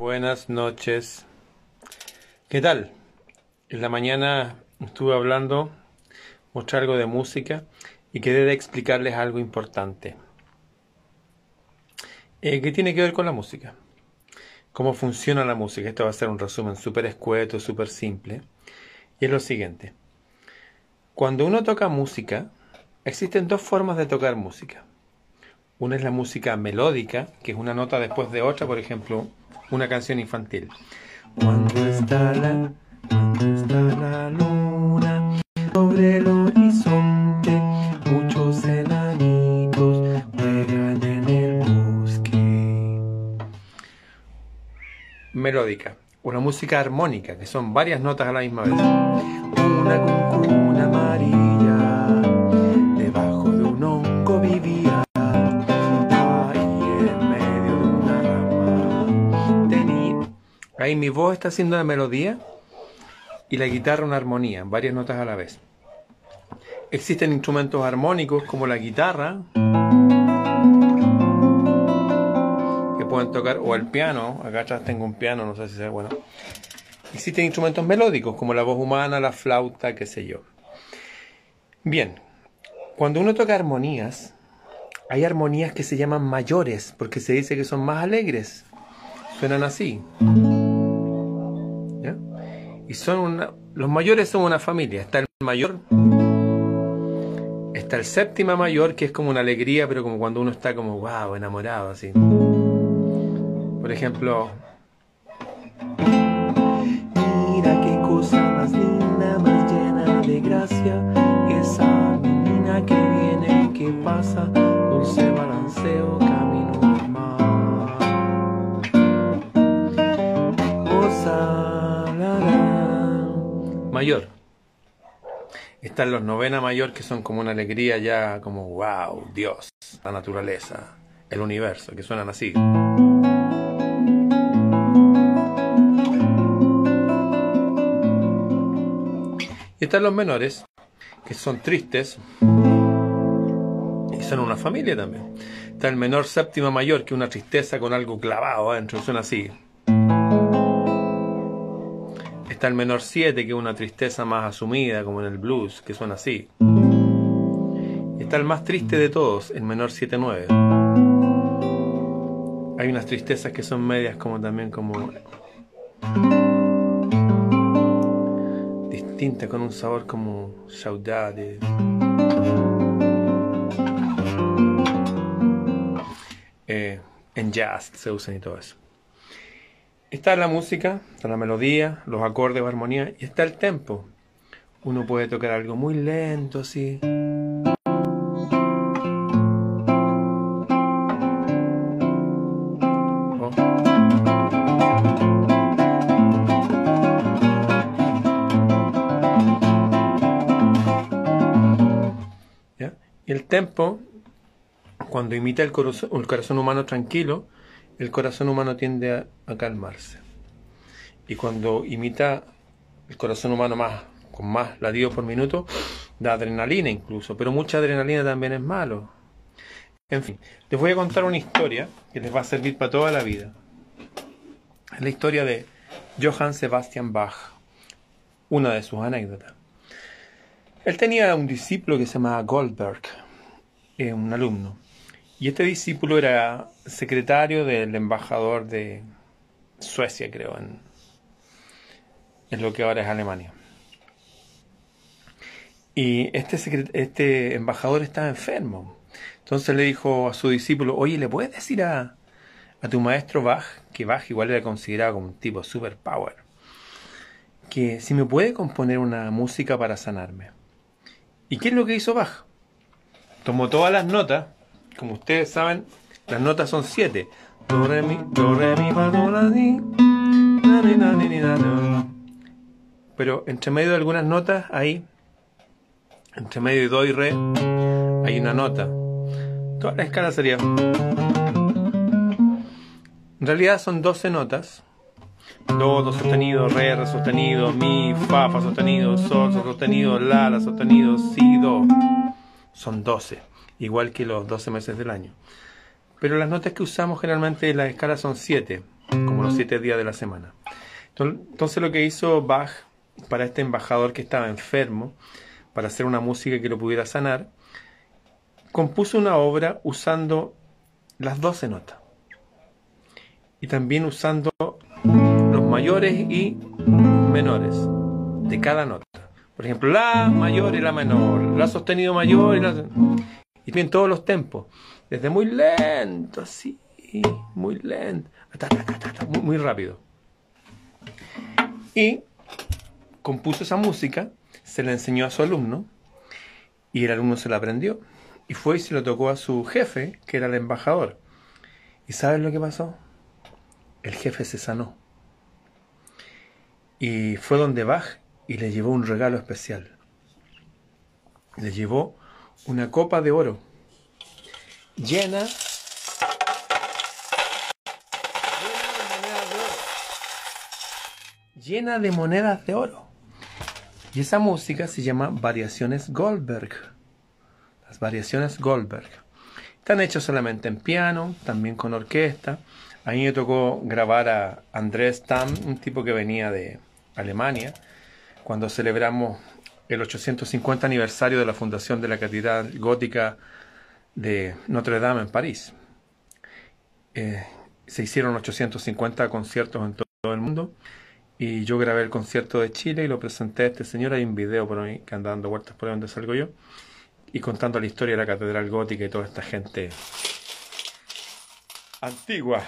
Buenas noches. ¿Qué tal? En la mañana estuve hablando, mostré algo de música y quedé de explicarles algo importante. Eh, ¿Qué tiene que ver con la música? ¿Cómo funciona la música? Esto va a ser un resumen súper escueto, súper simple. Y es lo siguiente. Cuando uno toca música, existen dos formas de tocar música. Una es la música melódica, que es una nota después de otra, por ejemplo, una canción infantil. Cuando está la, cuando está la luna sobre el horizonte, muchos enanitos juegan en el bosque. Melódica, una música armónica, que son varias notas a la misma vez. Una Ahí mi voz está haciendo la melodía y la guitarra una armonía, varias notas a la vez. Existen instrumentos armónicos como la guitarra, que pueden tocar, o el piano, acá atrás tengo un piano, no sé si sea bueno. Existen instrumentos melódicos como la voz humana, la flauta, qué sé yo. Bien, cuando uno toca armonías, hay armonías que se llaman mayores, porque se dice que son más alegres. Suenan así. Y son una, los mayores son una familia. Está el mayor, está el séptima mayor, que es como una alegría, pero como cuando uno está como wow, enamorado, así. Por ejemplo, Mira qué cosa más linda, más llena de gracia. Esa menina que viene, que pasa, Mayor. Están los novena mayor que son como una alegría ya como wow, Dios, la naturaleza, el universo, que suenan así. Y están los menores, que son tristes y son una familia también. Está el menor séptima mayor, que es una tristeza con algo clavado adentro, suena así. Está el menor 7, que es una tristeza más asumida, como en el blues, que suena así. Está el más triste de todos, el menor 7-9. Hay unas tristezas que son medias como también como distinta, con un sabor como saudade. Eh, en jazz se usan y todo eso. Está la música, está la melodía, los acordes o armonía y está el tempo. Uno puede tocar algo muy lento así. Oh. El tempo, cuando imita el corazón, el corazón humano tranquilo, el corazón humano tiende a, calmarse. Y cuando imita el corazón humano más, con más latidos por minuto, da adrenalina incluso, pero mucha adrenalina también es malo. En fin, les voy a contar una historia que les va a servir para toda la vida. Es la historia de Johann Sebastian Bach, una de sus anécdotas. Él tenía un discípulo que se llamaba Goldberg, eh, un alumno. Y este discípulo era secretario del embajador de Suecia, creo, en, lo que ahora es Alemania. Y este, este embajador estaba enfermo. Entonces le dijo a su discípulo, oye, ¿le puedes decir a, a tu maestro Bach, que Bach igual era considerado como un tipo super power, que si me puede componer una música para sanarme? ¿Y qué es lo que hizo Bach? Tomó todas las notas, como ustedes saben, las notas son siete. Do, re, mi, do, re, mi, fa, do, la. Na, ni. Pero entre medio de algunas notas, ahí, entre medio de do y re, hay una nota. Toda la escala sería. En realidad son 12 notas. Do, do sostenido, re, re sostenido, mi, fa, fa sostenido, sol, sol sostenido, la, la sostenido, si, do. Son 12, igual que los 12 meses del año. Pero las notas que usamos generalmente en la escala son 7. como los siete días de la semana. Entonces lo que hizo Bach para este embajador que estaba enfermo, para hacer una música que lo pudiera sanar, compuso una obra usando las doce notas y también usando los mayores y menores de cada nota. Por ejemplo, la mayor y la menor, la sostenido mayor y la... Todos los tempos, desde muy lento, así, muy lento, muy, muy rápido. Y compuso esa música, se la enseñó a su alumno y el alumno se la aprendió. Y fue y se lo tocó a su jefe, que era el embajador. ¿Y sabes lo que pasó? El jefe se sanó. Y fue donde Bach y le llevó un regalo especial. Le llevó una copa de oro llena llena de monedas de oro. Y esa música se llama Variaciones Goldberg. Las Variaciones Goldberg. Están hechas solamente en piano, también con orquesta. A mí me tocó grabar a Andrés Tam, un tipo que venía de Alemania, cuando celebramos el 850 aniversario de la fundación de la Catedral Gótica de Notre Dame en París. Eh, se hicieron 850 conciertos en todo el mundo y yo grabé el concierto de Chile y lo presenté a este señor. Hay un video por ahí que anda dando vueltas por ahí donde salgo yo y contando la historia de la Catedral Gótica y toda esta gente antigua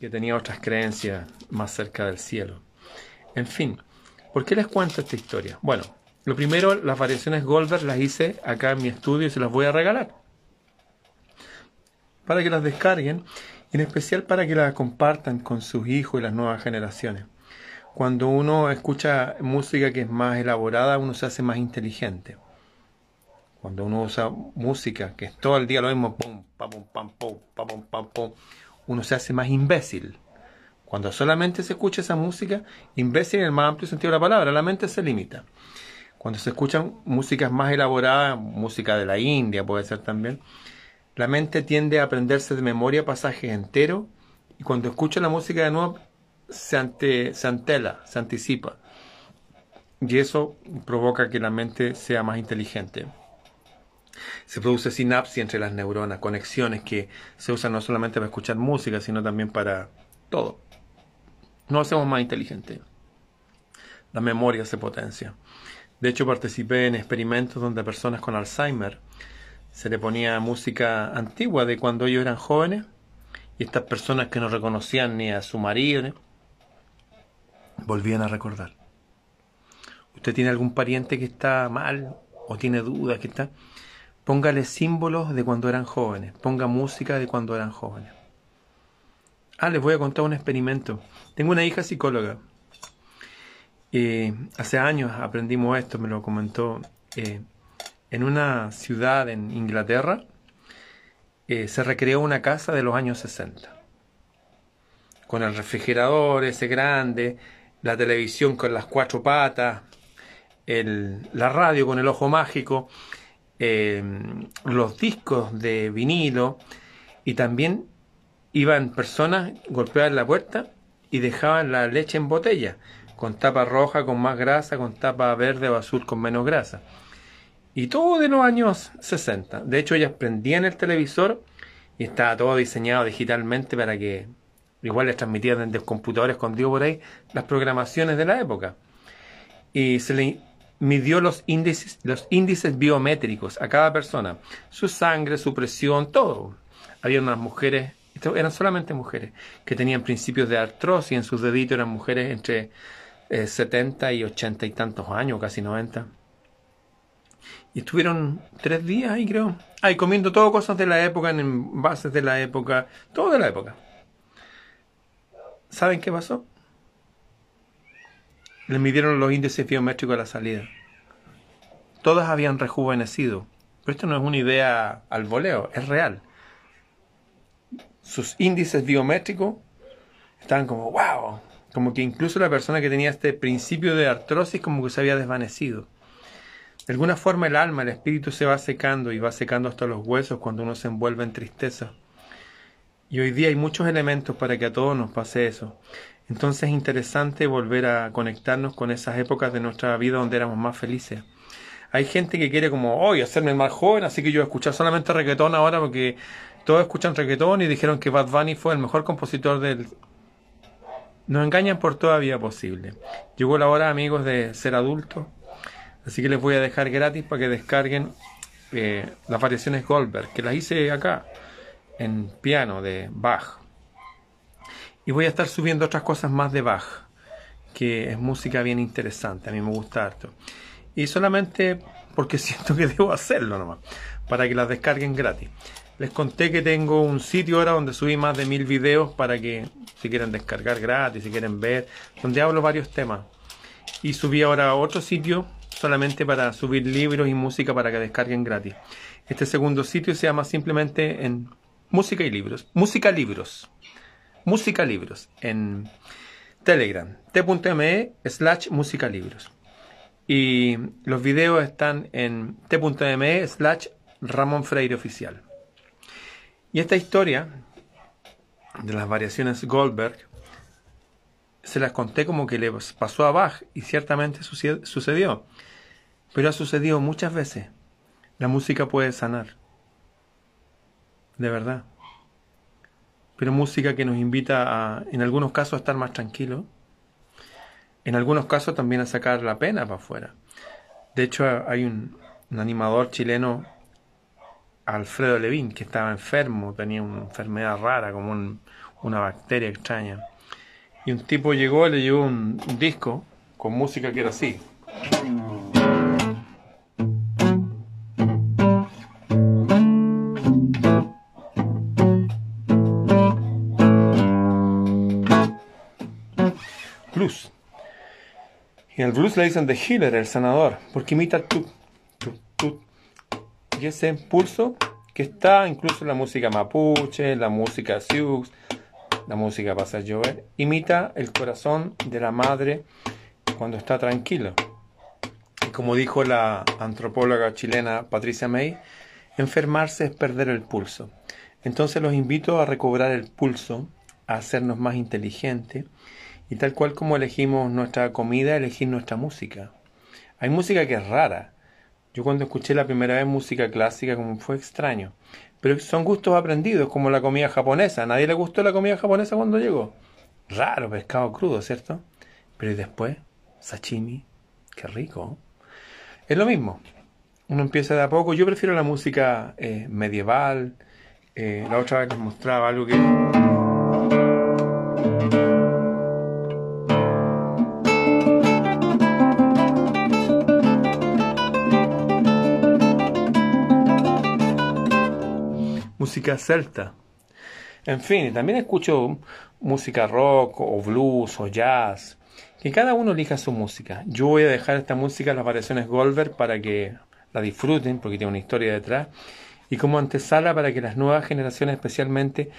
que tenía otras creencias más cerca del cielo. En fin, ¿Por qué les cuento esta historia? Bueno, lo primero, las variaciones Goldberg las hice acá en mi estudio y se las voy a regalar. Para que las descarguen, en especial para que las compartan con sus hijos y las nuevas generaciones. Cuando uno escucha música que es más elaborada, uno se hace más inteligente. Cuando uno usa música que es todo el día lo mismo, pum, pam, pam, pum, pam, pam, pum, uno se hace más imbécil. Cuando solamente se escucha esa música, imbécil en el más amplio sentido de la palabra, la mente se limita. Cuando se escuchan músicas más elaboradas, música de la India puede ser también, la mente tiende a aprenderse de memoria pasajes enteros y cuando escucha la música de nuevo se, ante, se antela, se anticipa. Y eso provoca que la mente sea más inteligente. Se produce sinapsis entre las neuronas, conexiones que se usan no solamente para escuchar música, sino también para todo. No hacemos más inteligente. La memoria se potencia. De hecho, participé en experimentos donde a personas con Alzheimer se le ponía música antigua de cuando ellos eran jóvenes y estas personas que no reconocían ni a su marido volvían a recordar. ¿Usted tiene algún pariente que está mal o tiene dudas que está? Póngale símbolos de cuando eran jóvenes, ponga música de cuando eran jóvenes. Ah, les voy a contar un experimento. Tengo una hija psicóloga. Hace años aprendimos esto, me lo comentó. Eh, en una ciudad en Inglaterra eh, se recreó una casa de los años 60. Con el refrigerador ese grande, la televisión con las cuatro patas, la radio con el ojo mágico, eh, los discos de vinilo y también iban personas, golpeaban la puerta y dejaban la leche en botella, con tapa roja con más grasa, con tapa verde o azul con menos grasa. Y todo de los años 60. De hecho, ellas prendían el televisor y estaba todo diseñado digitalmente para que igual les transmitían desde el computador escondido por ahí las programaciones de la época. Y se le midió los índices, los índices biométricos a cada persona, su sangre, su presión, todo. Había unas mujeres eran solamente mujeres que tenían principios de artrosis en sus deditos, eran mujeres entre 70 eh, y 80 y tantos años, casi 90. Y estuvieron tres días ahí, creo. Ahí comiendo todo cosas de la época, en envases de la época, todo de la época. ¿Saben qué pasó? Les midieron los índices biométricos a la salida. Todas habían rejuvenecido. Pero esto no es una idea al voleo, es real sus índices biométricos estaban como, wow, como que incluso la persona que tenía este principio de artrosis como que se había desvanecido. De alguna forma el alma, el espíritu se va secando y va secando hasta los huesos cuando uno se envuelve en tristeza. Y hoy día hay muchos elementos para que a todos nos pase eso. Entonces es interesante volver a conectarnos con esas épocas de nuestra vida donde éramos más felices. Hay gente que quiere como, hoy hacerme más joven, así que yo escuchar solamente reggaetón ahora porque todos escuchan reggaetón y dijeron que Bad Bunny fue el mejor compositor del... Nos engañan por toda vía posible. Llegó la hora, amigos, de ser adultos, así que les voy a dejar gratis para que descarguen eh, las variaciones Goldberg, que las hice acá, en piano de Bach. Y voy a estar subiendo otras cosas más de Bach, que es música bien interesante, a mí me gusta harto. Y solamente porque siento que debo hacerlo nomás, para que las descarguen gratis. Les conté que tengo un sitio ahora donde subí más de mil videos para que si quieren descargar gratis, si quieren ver, donde hablo varios temas. Y subí ahora otro sitio solamente para subir libros y música para que descarguen gratis. Este segundo sitio se llama simplemente en música y libros. Música libros. Música libros. En Telegram. t.me slash música libros. Y los videos están en t.me slash Ramón Freire Oficial. Y esta historia de las variaciones Goldberg se las conté como que le pasó a Bach y ciertamente sucedió. Pero ha sucedido muchas veces. La música puede sanar. De verdad. Pero música que nos invita a, en algunos casos, a estar más tranquilos. En algunos casos también a sacar la pena para afuera. De hecho, hay un, animador chileno, Alfredo Levín, que estaba enfermo, tenía una enfermedad rara, como una bacteria extraña. Y un tipo llegó, le llevó un disco con música que era así. Y el blues le dicen The Healer, el sanador, porque imita tu, tu. Ese pulso que está incluso en la música mapuche, la música sioux, la música pasa a llover, imita el corazón de la madre cuando está tranquilo. Y como dijo la antropóloga chilena Patricia May, enfermarse es perder el pulso. Entonces los invito a recobrar el pulso, a hacernos más inteligentes y tal cual como elegimos nuestra comida, elegir nuestra música. Hay música que es rara. Yo cuando escuché la primera vez música clásica como fue extraño. Pero son gustos aprendidos, como la comida japonesa. ¿A nadie le gustó la comida japonesa cuando llegó? Raro, pescado crudo, ¿cierto? Pero después, sashimi, qué rico. Es lo mismo. Uno empieza de a poco. Yo prefiero la música eh, medieval. Eh, la otra vez les mostraba algo que... celta. En fin, también escucho música rock o blues o jazz. Que cada uno elija su música. Yo voy a dejar esta música, las variaciones Goldberg, para que la disfruten, porque tiene una historia detrás. Y como antesala para que las nuevas generaciones especialmente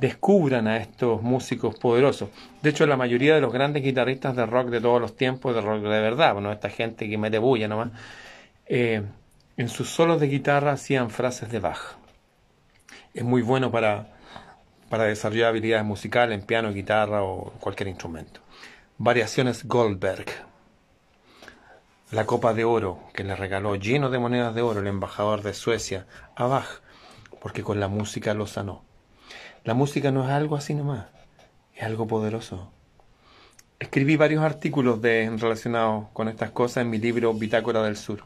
descubran a estos músicos poderosos. De hecho, la mayoría de los grandes guitarristas de rock de todos los tiempos, de rock de verdad, bueno, esta gente que mete bulla nomás, eh, en sus solos de guitarra hacían frases de Bach es muy bueno para, para desarrollar habilidades musicales en piano, guitarra o cualquier instrumento. Variaciones Goldberg. La copa de oro que le regaló lleno de monedas de oro el embajador de Suecia a Bach, porque con la música lo sanó. La música no es algo así nomás, es algo poderoso. Escribí varios artículos de, relacionados con estas cosas en mi libro Bitácora del Sur.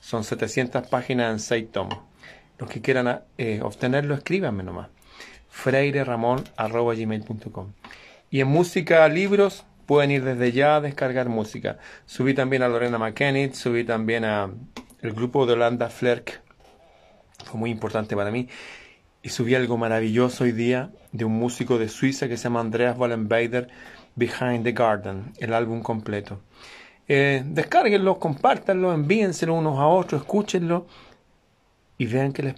Son 700 páginas en 6 tomos. Los que quieran eh, obtenerlo, escríbanme nomás. freireramon.gmail.com Y en música, libros, pueden ir desde ya a descargar música. Subí también a Lorena McKennitt, subí también a el grupo de Holanda Flerk. Fue muy importante para mí. Y subí algo maravilloso hoy día de un músico de Suiza que se llama Andreas Wallenbader, Behind the Garden, el álbum completo. Eh, descárguenlo, compártanlo, envíenselo unos a otros, escúchenlo y vean que les